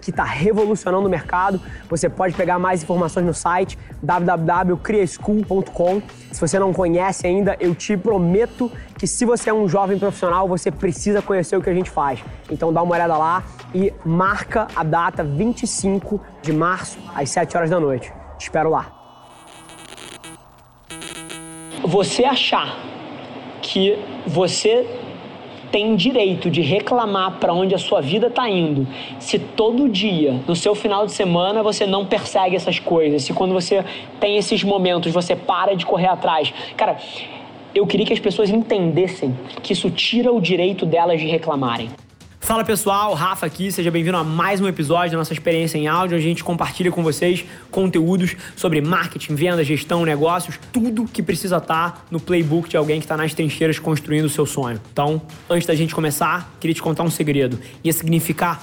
que está revolucionando o mercado. Você pode pegar mais informações no site www.criaschool.com. Se você não conhece ainda, eu te prometo que se você é um jovem profissional, você precisa conhecer o que a gente faz. Então dá uma olhada lá e marca a data 25 de março às 7 horas da noite. Te espero lá. Você achar que você tem direito de reclamar para onde a sua vida está indo, se todo dia, no seu final de semana, você não persegue essas coisas, se quando você tem esses momentos você para de correr atrás. Cara, eu queria que as pessoas entendessem que isso tira o direito delas de reclamarem. Fala pessoal, Rafa aqui, seja bem-vindo a mais um episódio da nossa experiência em áudio. A gente compartilha com vocês conteúdos sobre marketing, venda, gestão, negócios, tudo que precisa estar no playbook de alguém que está nas trincheiras construindo o seu sonho. Então, antes da gente começar, queria te contar um segredo. Ia significar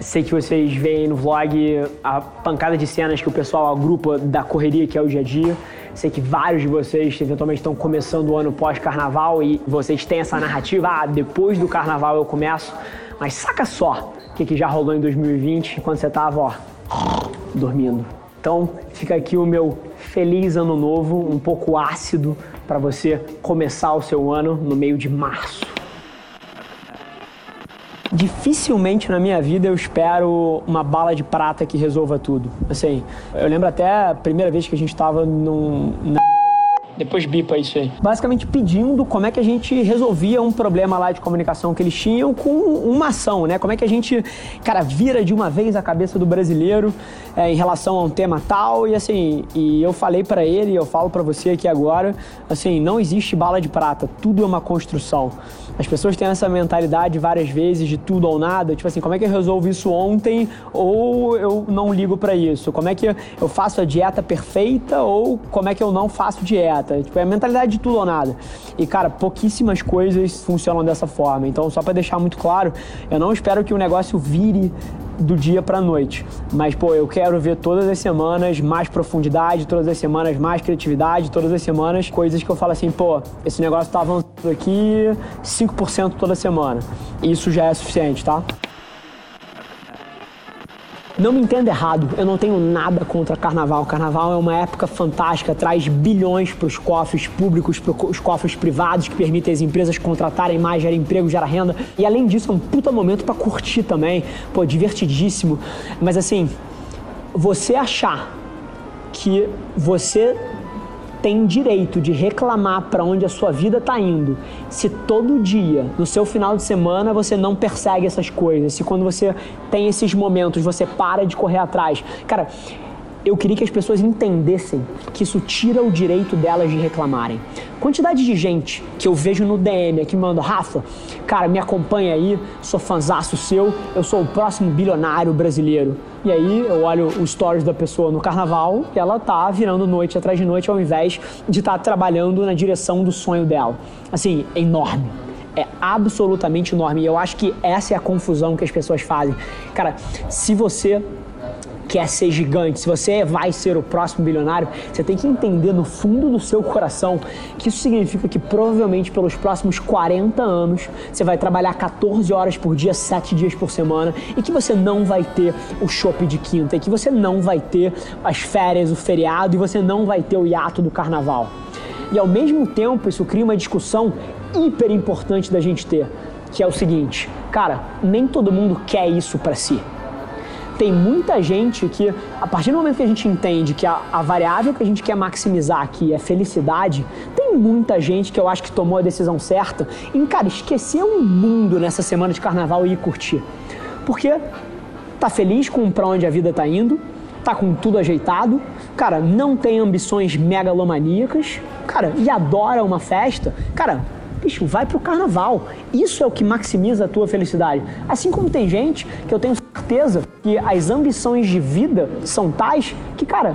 Sei que vocês veem no vlog a pancada de cenas que o pessoal agrupa da correria que é o dia a dia. Sei que vários de vocês eventualmente estão começando o ano pós-carnaval e vocês têm essa narrativa, ah, depois do carnaval eu começo. Mas saca só o que, que já rolou em 2020 quando você tava, ó, dormindo. Então, fica aqui o meu feliz ano novo, um pouco ácido para você começar o seu ano no meio de março. Dificilmente na minha vida eu espero uma bala de prata que resolva tudo. Assim, eu lembro até a primeira vez que a gente estava num. Na depois bipa isso aí. Basicamente pedindo como é que a gente resolvia um problema lá de comunicação que eles tinham com uma ação, né? Como é que a gente, cara, vira de uma vez a cabeça do brasileiro é, em relação a um tema tal e assim, e eu falei para ele, eu falo para você aqui agora, assim, não existe bala de prata, tudo é uma construção. As pessoas têm essa mentalidade várias vezes de tudo ou nada, tipo assim, como é que eu resolvo isso ontem ou eu não ligo para isso? Como é que eu faço a dieta perfeita ou como é que eu não faço dieta? Tipo, é a mentalidade de tudo ou nada. E, cara, pouquíssimas coisas funcionam dessa forma. Então, só para deixar muito claro, eu não espero que o negócio vire do dia para noite. Mas, pô, eu quero ver todas as semanas mais profundidade, todas as semanas mais criatividade, todas as semanas coisas que eu falo assim, pô, esse negócio tá avançando aqui 5% toda semana. Isso já é suficiente, tá? Não me entenda errado, eu não tenho nada contra carnaval. Carnaval é uma época fantástica, traz bilhões para os cofres públicos, para os cofres privados, que permitem as empresas contratarem mais, gerar emprego, gerar renda. E além disso, é um puta momento para curtir também. Pô, divertidíssimo. Mas assim, você achar que você tem direito de reclamar para onde a sua vida está indo. Se todo dia, no seu final de semana, você não persegue essas coisas, se quando você tem esses momentos você para de correr atrás. Cara, eu queria que as pessoas entendessem que isso tira o direito delas de reclamarem. Quantidade de gente que eu vejo no DM aqui manda, Rafa, cara, me acompanha aí, sou fanzaço seu, eu sou o próximo bilionário brasileiro. E aí eu olho os stories da pessoa no carnaval e ela tá virando noite atrás de noite ao invés de estar tá trabalhando na direção do sonho dela. Assim, é enorme é absolutamente enorme. E eu acho que essa é a confusão que as pessoas fazem. Cara, se você quer ser gigante, se você vai ser o próximo bilionário, você tem que entender no fundo do seu coração que isso significa que provavelmente pelos próximos 40 anos você vai trabalhar 14 horas por dia, 7 dias por semana e que você não vai ter o shopping de quinta, e que você não vai ter as férias, o feriado e você não vai ter o hiato do carnaval. E ao mesmo tempo isso cria uma discussão hiper importante da gente ter, que é o seguinte, cara, nem todo mundo quer isso para si tem muita gente que, a partir do momento que a gente entende que a, a, variável que a gente quer maximizar aqui é felicidade, tem muita gente que eu acho que tomou a decisão certa em, cara, esquecer o mundo nessa semana de carnaval e ir curtir. Porque tá feliz com pra onde a vida tá indo, tá com tudo ajeitado, cara, não tem ambições megalomaníacas, cara, e adora uma festa, cara, bicho, vai pro carnaval. Isso é o que maximiza a tua felicidade. Assim como tem gente que eu tenho certeza que as ambições de vida são tais que, cara,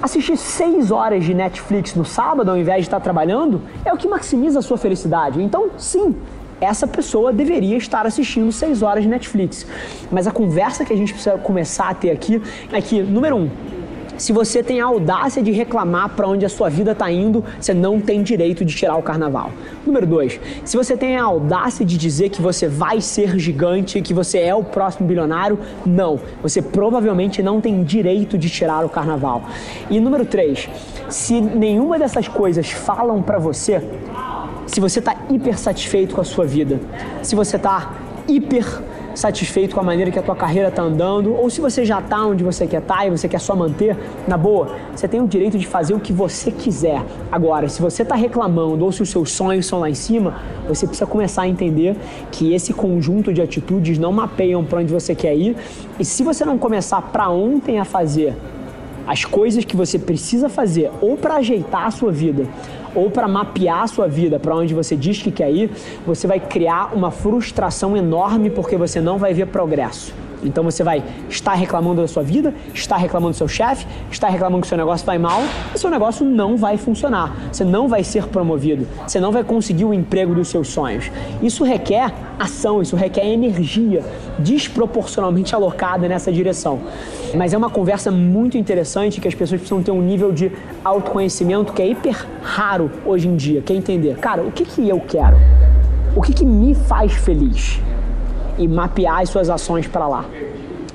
assistir seis horas de Netflix no sábado ao invés de estar trabalhando é o que maximiza a sua felicidade. Então, sim, essa pessoa deveria estar assistindo seis horas de Netflix. Mas a conversa que a gente precisa começar a ter aqui é que, número um, se você tem a audácia de reclamar para onde a sua vida está indo, você não tem direito de tirar o carnaval. Número dois, se você tem a audácia de dizer que você vai ser gigante, que você é o próximo bilionário, não. Você provavelmente não tem direito de tirar o carnaval. E número três, se nenhuma dessas coisas falam para você, se você está hiper satisfeito com a sua vida, se você está hiper satisfeito com a maneira que a tua carreira está andando, ou se você já está onde você quer estar tá e você quer só manter, na boa, você tem o direito de fazer o que você quiser. Agora, se você está reclamando ou se os seus sonhos são lá em cima, você precisa começar a entender que esse conjunto de atitudes não mapeiam para onde você quer ir, e se você não começar para ontem a fazer as coisas que você precisa fazer ou para ajeitar a sua vida ou para mapear a sua vida para onde você diz que quer ir, você vai criar uma frustração enorme porque você não vai ver progresso. Então você vai estar reclamando da sua vida, estar reclamando do seu chefe, estar reclamando que o seu negócio vai mal, e seu negócio não vai funcionar. Você não vai ser promovido, você não vai conseguir o emprego dos seus sonhos. Isso requer ação, isso requer energia desproporcionalmente alocada nessa direção. Mas é uma conversa muito interessante que as pessoas precisam ter um nível de autoconhecimento que é hiper raro hoje em dia, que é entender, cara, o que, que eu quero? O que, que me faz feliz? E mapear as suas ações para lá.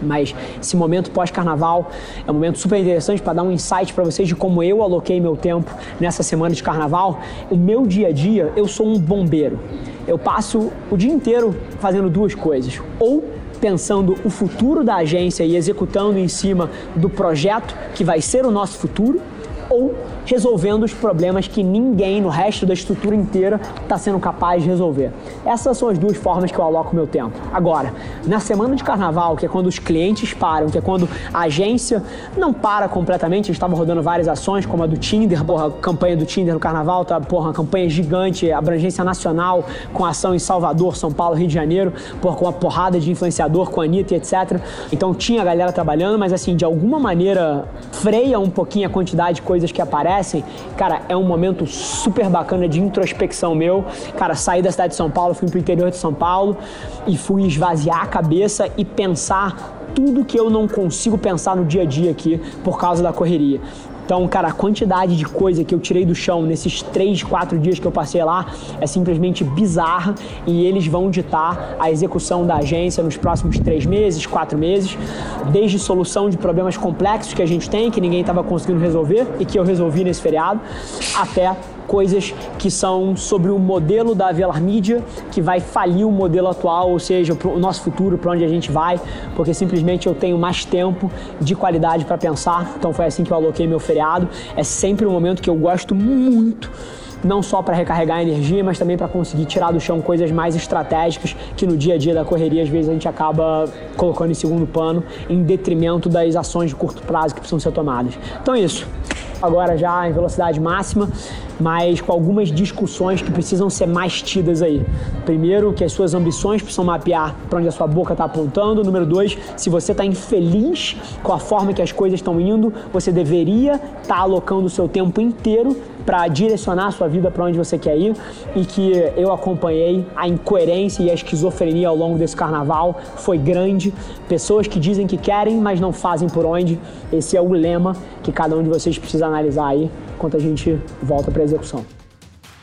Mas esse momento pós-carnaval é um momento super interessante para dar um insight para vocês de como eu aloquei meu tempo nessa semana de carnaval. O meu dia a dia, eu sou um bombeiro. Eu passo o dia inteiro fazendo duas coisas. Ou pensando o futuro da agência e executando em cima do projeto que vai ser o nosso futuro, ou resolvendo os problemas que ninguém no resto da estrutura inteira está sendo capaz de resolver. Essas são as duas formas que eu aloco meu tempo. Agora, na semana de carnaval, que é quando os clientes param, que é quando a agência não para completamente, a gente estava rodando várias ações, como a do Tinder, porra, a campanha do Tinder no carnaval, tá, porra, uma campanha gigante, abrangência nacional, com ação em Salvador, São Paulo, Rio de Janeiro, porra, com uma porrada de influenciador, com a Anitta etc. Então tinha a galera trabalhando, mas assim, de alguma maneira freia um pouquinho a quantidade de coisas que aparecem acontecem, cara, é um momento super bacana de introspecção meu. Cara, saí da cidade de São Paulo, fui pro interior de São Paulo e fui esvaziar a cabeça e pensar tudo que eu não consigo pensar no dia a dia aqui por causa da correria. Então, cara, a quantidade de coisa que eu tirei do chão nesses três, quatro dias que eu passei lá é simplesmente bizarra e eles vão ditar a execução da agência nos próximos três meses, quatro meses, desde solução de problemas complexos que a gente tem, que ninguém estava conseguindo resolver e que eu resolvi nesse feriado, até coisas que são sobre o modelo da Velar Media, que vai falir o modelo atual, ou seja, o nosso futuro, para onde a gente vai, porque simplesmente eu tenho mais tempo de qualidade para pensar. Então foi assim que eu aloquei meu feriado. É sempre um momento que eu gosto muito não só para recarregar energia, mas também para conseguir tirar do chão coisas mais estratégicas que no dia a dia da correria às vezes a gente acaba colocando em segundo plano em detrimento das ações de curto prazo que precisam ser tomadas. Então é isso agora já em velocidade máxima, mas com algumas discussões que precisam ser mais tidas aí. Primeiro, que as suas ambições precisam mapear para onde a sua boca está apontando. Número dois, se você está infeliz com a forma que as coisas estão indo, você deveria estar tá alocando o seu tempo inteiro para direcionar a sua vida para onde você quer ir e que eu acompanhei a incoerência e a esquizofrenia ao longo desse carnaval foi grande. Pessoas que dizem que querem, mas não fazem por onde. Esse é o lema que cada um de vocês precisa analisar aí enquanto a gente volta para execução.